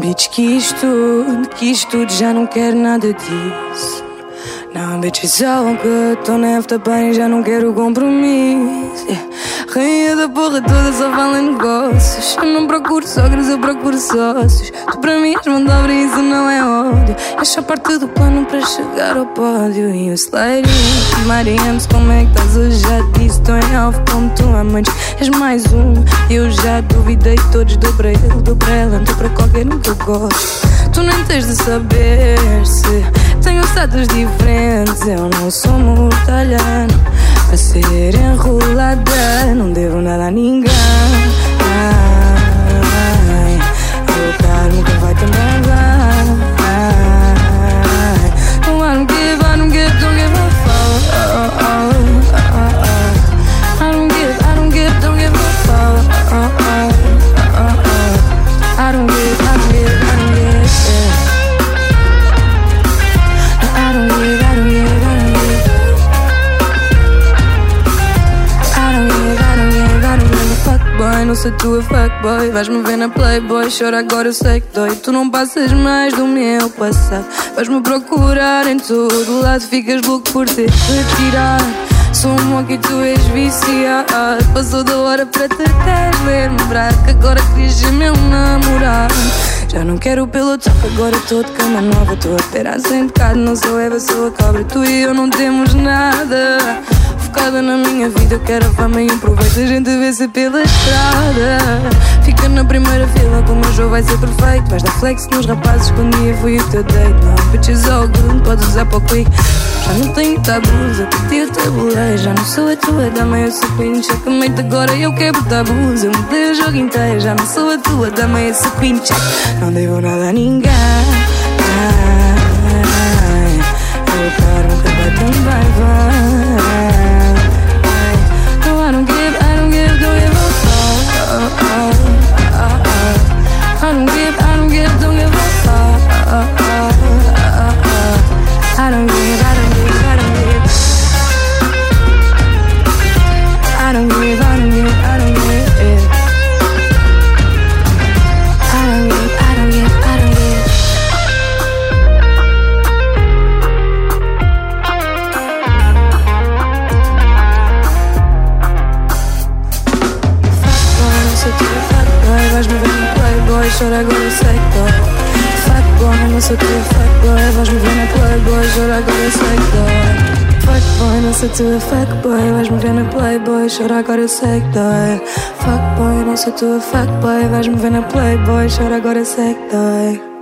bitch quis tudo, quis tudo, já não quero nada disso. Now bitch it's all good, tô nesta bem, já não quero compromisso. Yeah. Rainha da porra toda só fala em negócios. Eu não procuro sogros, eu procuro sócios. Tu para mim és mão de obra isso não é ódio. Só parte do plano para chegar ao pódio. E o sliding, Marianos, como é que estás hoje? Já disse, estou em alvo como tu amantes. És mais um, eu já duvidei todos. Dou para ele, dou para ela, dou para qualquer um que eu gosto. Tu nem tens de saber se tenho status Eu não sou mortalhano para ser enrolada. Não sou tua fuck boy Vais-me ver na playboy Chora agora eu sei que dói. Tu não passas mais do meu passado. Vais-me procurar em todo lado Ficas louco por ter retirado Sou um monkey tu és viciado. Passou da hora para te queres lembrar Que agora querias meu namorado. Já não quero pelo toque, agora estou de cama nova. Estou a ter a sem pecado, não sou Eva, sou a cobra. Tu e eu não temos nada Na minha vida, eu quero a fama e um proveito A gente vê-se pela estrada Fica na primeira fila, como o jogo vai ser perfeito. Vais dar flex nos rapazes, quando dia foi o teu date. Não, bitches all good, podes usar para o quick. Já não tenho tabus, eu curti o tabulei Já não sou a tua dama, eu sou queen. Checkmate agora, eu quebro tabus. Eu mudei o jogo inteiro, já não sou a tua dama Eu sou queen, check. Não devo nada a ninguém. Ai, chora agora eu sei que dói Fuckboy, não sou tua fuckboy Vais-me ver na playboy, chora agora eu sei que dói Fuckboy, não sou tua fuckboy Vais-me ver na playboy, chora agora eu sei que dói Fuckboy, não sou tua fuckboy Vais-me ver na playboy, chora agora eu sei que dói